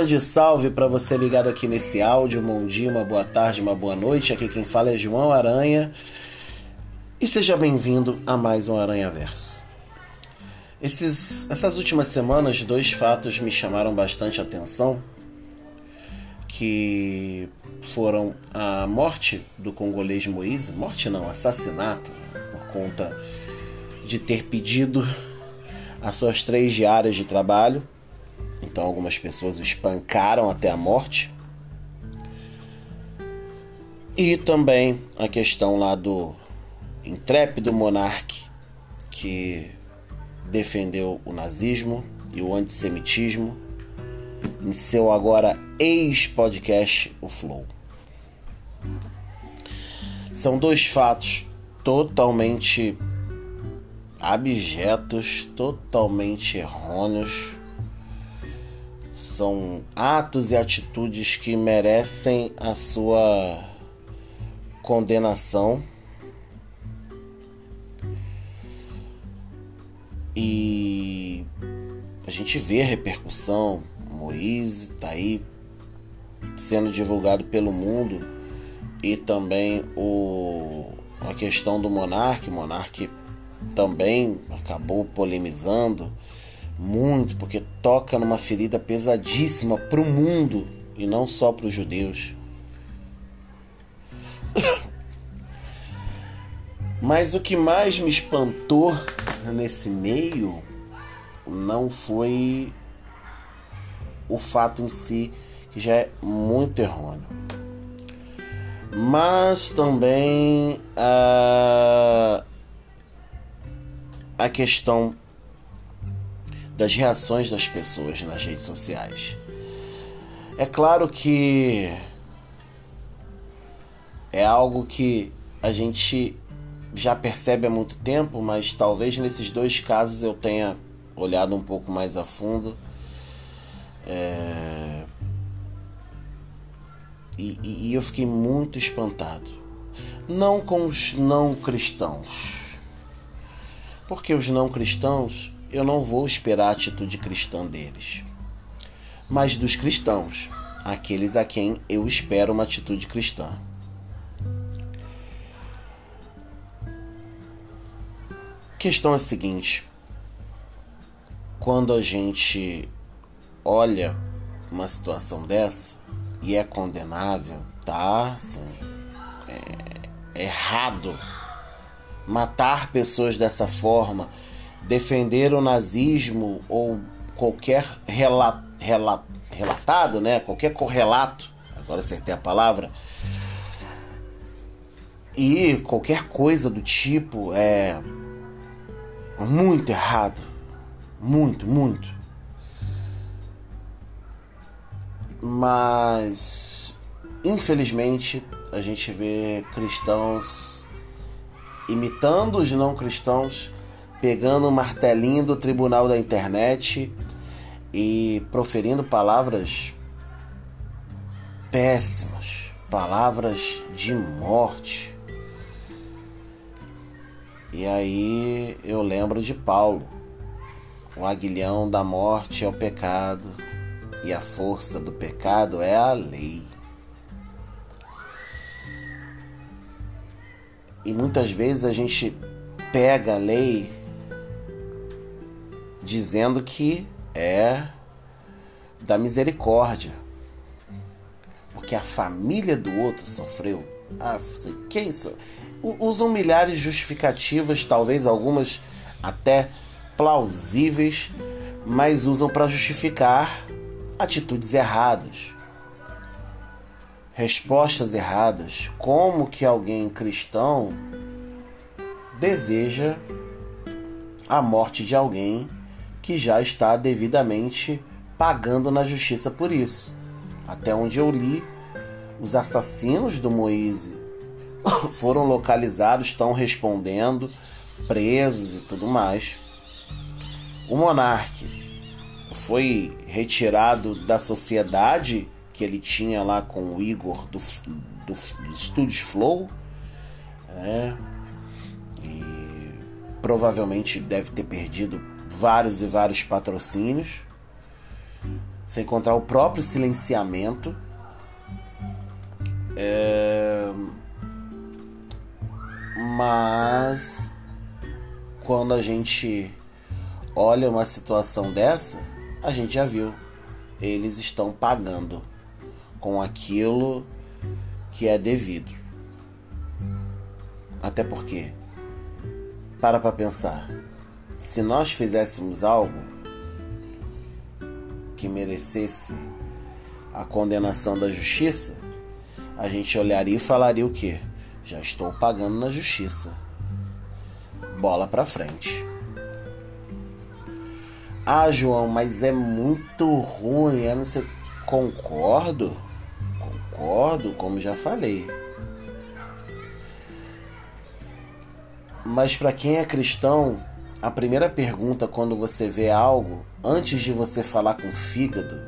grande salve para você ligado aqui nesse áudio. Bom dia, uma boa tarde, uma boa noite. Aqui quem fala é João Aranha. E seja bem-vindo a mais um Aranha Verso. Esses, essas últimas semanas, dois fatos me chamaram bastante atenção, que foram a morte do congolês Moise, morte não, assassinato, né, por conta de ter pedido as suas três diárias de trabalho então algumas pessoas o espancaram até a morte. E também a questão lá do intrépido monarque que defendeu o nazismo e o antissemitismo em seu agora ex-podcast, o Flow. São dois fatos totalmente abjetos, totalmente errôneos são atos e atitudes que merecem a sua condenação. E a gente vê a repercussão. Moise está aí sendo divulgado pelo mundo e também o, a questão do monarca. O monarca também acabou polemizando muito, porque toca numa ferida pesadíssima para o mundo e não só para os judeus. Mas o que mais me espantou nesse meio não foi o fato em si, que já é muito errôneo, mas também a, a questão das reações das pessoas nas redes sociais. É claro que é algo que a gente já percebe há muito tempo, mas talvez nesses dois casos eu tenha olhado um pouco mais a fundo. É... E, e, e eu fiquei muito espantado. Não com os não cristãos. Porque os não cristãos eu não vou esperar a atitude cristã deles, mas dos cristãos, aqueles a quem eu espero uma atitude cristã. A questão é a seguinte: quando a gente olha uma situação dessa e é condenável, tá? Assim, é errado matar pessoas dessa forma defender o nazismo ou qualquer rela, rela, relatado, né? qualquer correlato, agora acertei a palavra, e qualquer coisa do tipo é muito errado. Muito, muito. Mas, infelizmente, a gente vê cristãos imitando os não cristãos pegando o martelinho do tribunal da internet e proferindo palavras péssimas, palavras de morte. E aí eu lembro de Paulo. O aguilhão da morte é o pecado, e a força do pecado é a lei. E muitas vezes a gente pega a lei dizendo que é da misericórdia, porque a família do outro sofreu. Ah, que isso? Usam milhares de justificativas, talvez algumas até plausíveis, mas usam para justificar atitudes erradas, respostas erradas. Como que alguém cristão deseja a morte de alguém que já está devidamente pagando na justiça por isso. Até onde eu li, os assassinos do Moise foram localizados, estão respondendo, presos e tudo mais. O monarca foi retirado da sociedade que ele tinha lá com o Igor do, do, do Studios Flow. É, e provavelmente deve ter perdido vários e vários patrocínios. Você encontrar o próprio silenciamento. É... Mas quando a gente olha uma situação dessa, a gente já viu. Eles estão pagando com aquilo que é devido. Até porque, para para pensar, se nós fizéssemos algo que merecesse a condenação da justiça, a gente olharia e falaria o quê? Já estou pagando na justiça. Bola para frente. Ah, João, mas é muito ruim. Eu não sei. Concordo. Concordo, como já falei. Mas para quem é cristão, a primeira pergunta quando você vê algo, antes de você falar com o fígado,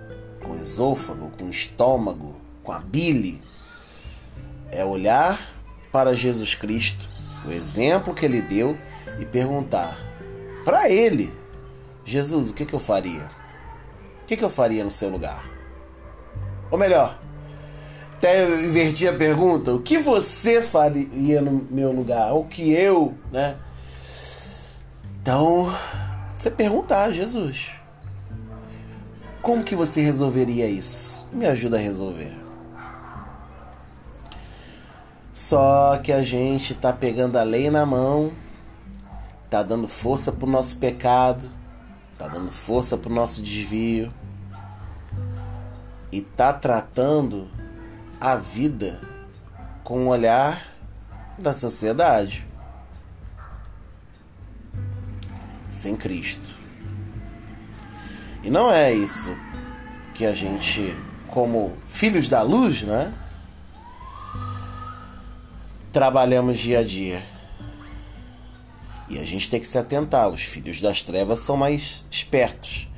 com o esôfago, com o estômago, com a bile, é olhar para Jesus Cristo, o exemplo que ele deu e perguntar para ele: Jesus, o que, que eu faria? O que, que eu faria no seu lugar? Ou melhor, até inverti a pergunta: o que você faria no meu lugar? O que eu, né? Então, você perguntar a Jesus: como que você resolveria isso? Me ajuda a resolver. Só que a gente tá pegando a lei na mão, tá dando força pro nosso pecado, tá dando força pro nosso desvio e tá tratando a vida com o olhar da sociedade. Sem Cristo. E não é isso que a gente, como filhos da luz, né? Trabalhamos dia a dia. E a gente tem que se atentar. Os filhos das trevas são mais espertos.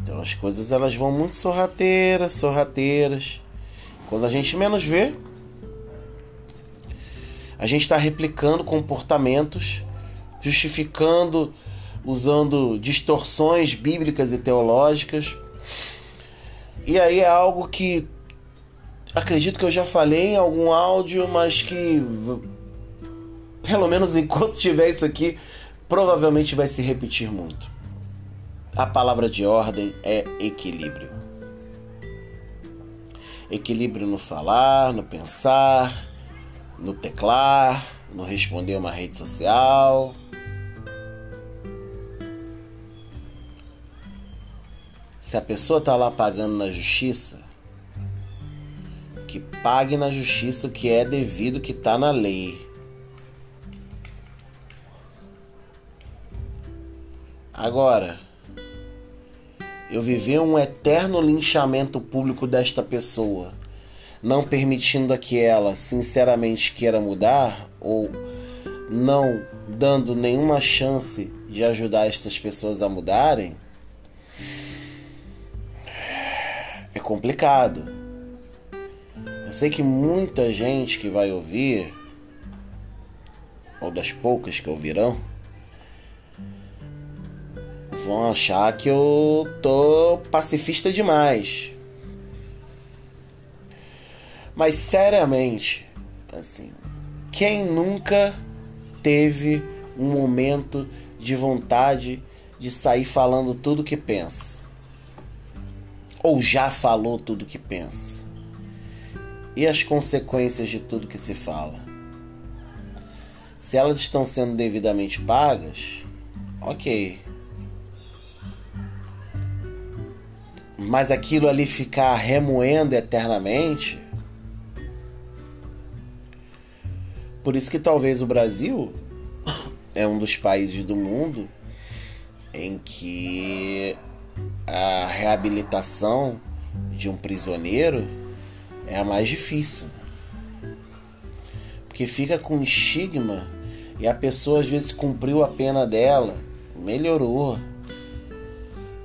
Então as coisas elas vão muito sorrateiras, sorrateiras. Quando a gente menos vê, a gente está replicando comportamentos justificando usando distorções bíblicas e teológicas. E aí é algo que acredito que eu já falei em algum áudio, mas que pelo menos enquanto tiver isso aqui, provavelmente vai se repetir muito. A palavra de ordem é equilíbrio. Equilíbrio no falar, no pensar, no teclar, no responder uma rede social, Se a pessoa está lá pagando na justiça, que pague na justiça o que é devido, que está na lei. Agora, eu viver um eterno linchamento público desta pessoa, não permitindo que ela sinceramente queira mudar ou não dando nenhuma chance de ajudar estas pessoas a mudarem, é complicado. Eu sei que muita gente que vai ouvir, ou das poucas que ouvirão, vão achar que eu tô pacifista demais. Mas seriamente, assim, quem nunca teve um momento de vontade de sair falando tudo que pensa? Ou já falou tudo que pensa? E as consequências de tudo que se fala? Se elas estão sendo devidamente pagas, ok. Mas aquilo ali ficar remoendo eternamente. Por isso que talvez o Brasil é um dos países do mundo em que a reabilitação de um prisioneiro é a mais difícil. Porque fica com estigma e a pessoa às vezes cumpriu a pena dela, melhorou,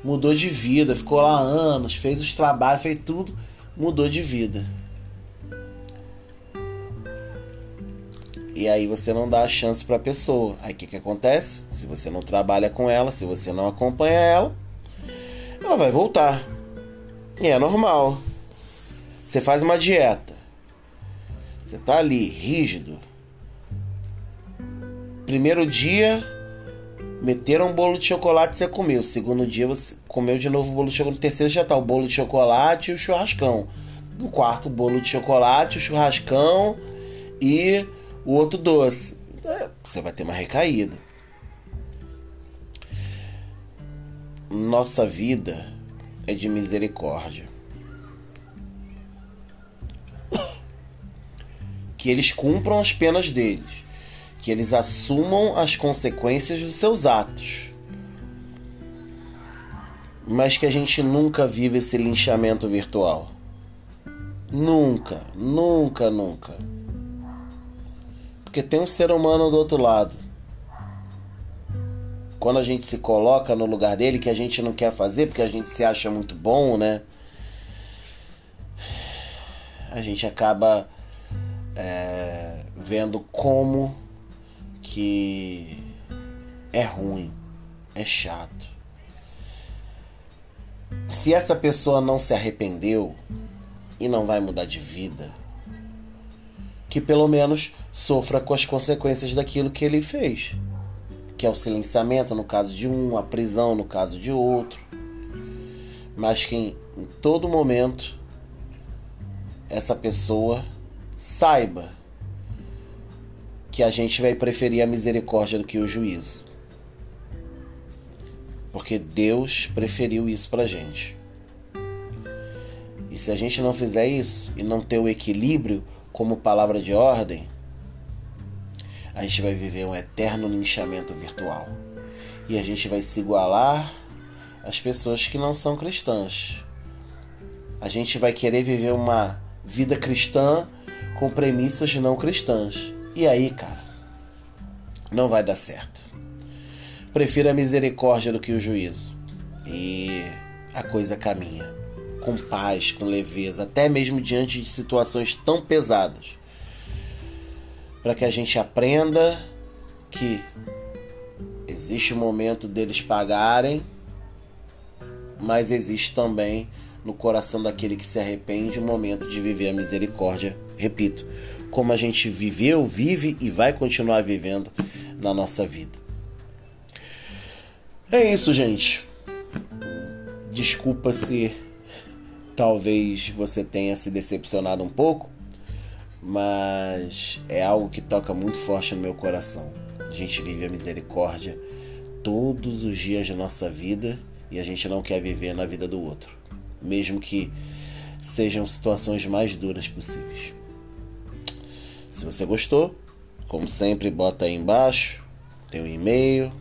mudou de vida, ficou lá anos, fez os trabalhos, fez tudo, mudou de vida. E aí você não dá a chance para a pessoa. Aí o que, que acontece? Se você não trabalha com ela, se você não acompanha ela, ela vai voltar. E é normal. Você faz uma dieta. Você tá ali, rígido. Primeiro dia, meteram um bolo de chocolate você comeu. Segundo dia, você comeu de novo o bolo de chocolate. Terceiro já tá o bolo de chocolate e o churrascão. No quarto, o bolo de chocolate, o churrascão e o outro doce. É, você vai ter uma recaída. Nossa vida é de misericórdia. Que eles cumpram as penas deles, que eles assumam as consequências dos seus atos. Mas que a gente nunca vive esse linchamento virtual. Nunca, nunca, nunca. Porque tem um ser humano do outro lado quando a gente se coloca no lugar dele, que a gente não quer fazer porque a gente se acha muito bom, né? A gente acaba é, vendo como que é ruim, é chato. Se essa pessoa não se arrependeu e não vai mudar de vida, que pelo menos sofra com as consequências daquilo que ele fez que é o silenciamento no caso de um, a prisão no caso de outro, mas que em, em todo momento essa pessoa saiba que a gente vai preferir a misericórdia do que o juízo. Porque Deus preferiu isso pra gente. E se a gente não fizer isso e não ter o equilíbrio como palavra de ordem, a gente vai viver um eterno linchamento virtual. E a gente vai se igualar às pessoas que não são cristãs. A gente vai querer viver uma vida cristã com premissas não cristãs. E aí, cara, não vai dar certo. Prefiro a misericórdia do que o juízo. E a coisa caminha com paz, com leveza, até mesmo diante de situações tão pesadas para que a gente aprenda que existe o momento deles pagarem, mas existe também no coração daquele que se arrepende o momento de viver a misericórdia. Repito, como a gente viveu, vive e vai continuar vivendo na nossa vida. É isso, gente. Desculpa se talvez você tenha se decepcionado um pouco mas é algo que toca muito forte no meu coração. A gente vive a misericórdia todos os dias da nossa vida e a gente não quer viver na vida do outro, mesmo que sejam situações mais duras possíveis. Se você gostou, como sempre, bota aí embaixo, tem um e-mail,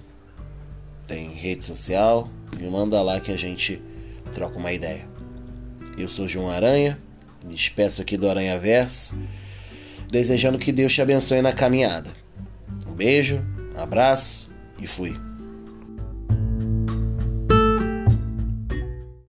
tem rede social, me manda lá que a gente troca uma ideia. Eu sou João Aranha, me despeço aqui do Aranha Verso desejando que Deus te abençoe na caminhada. Um beijo, um abraço e fui.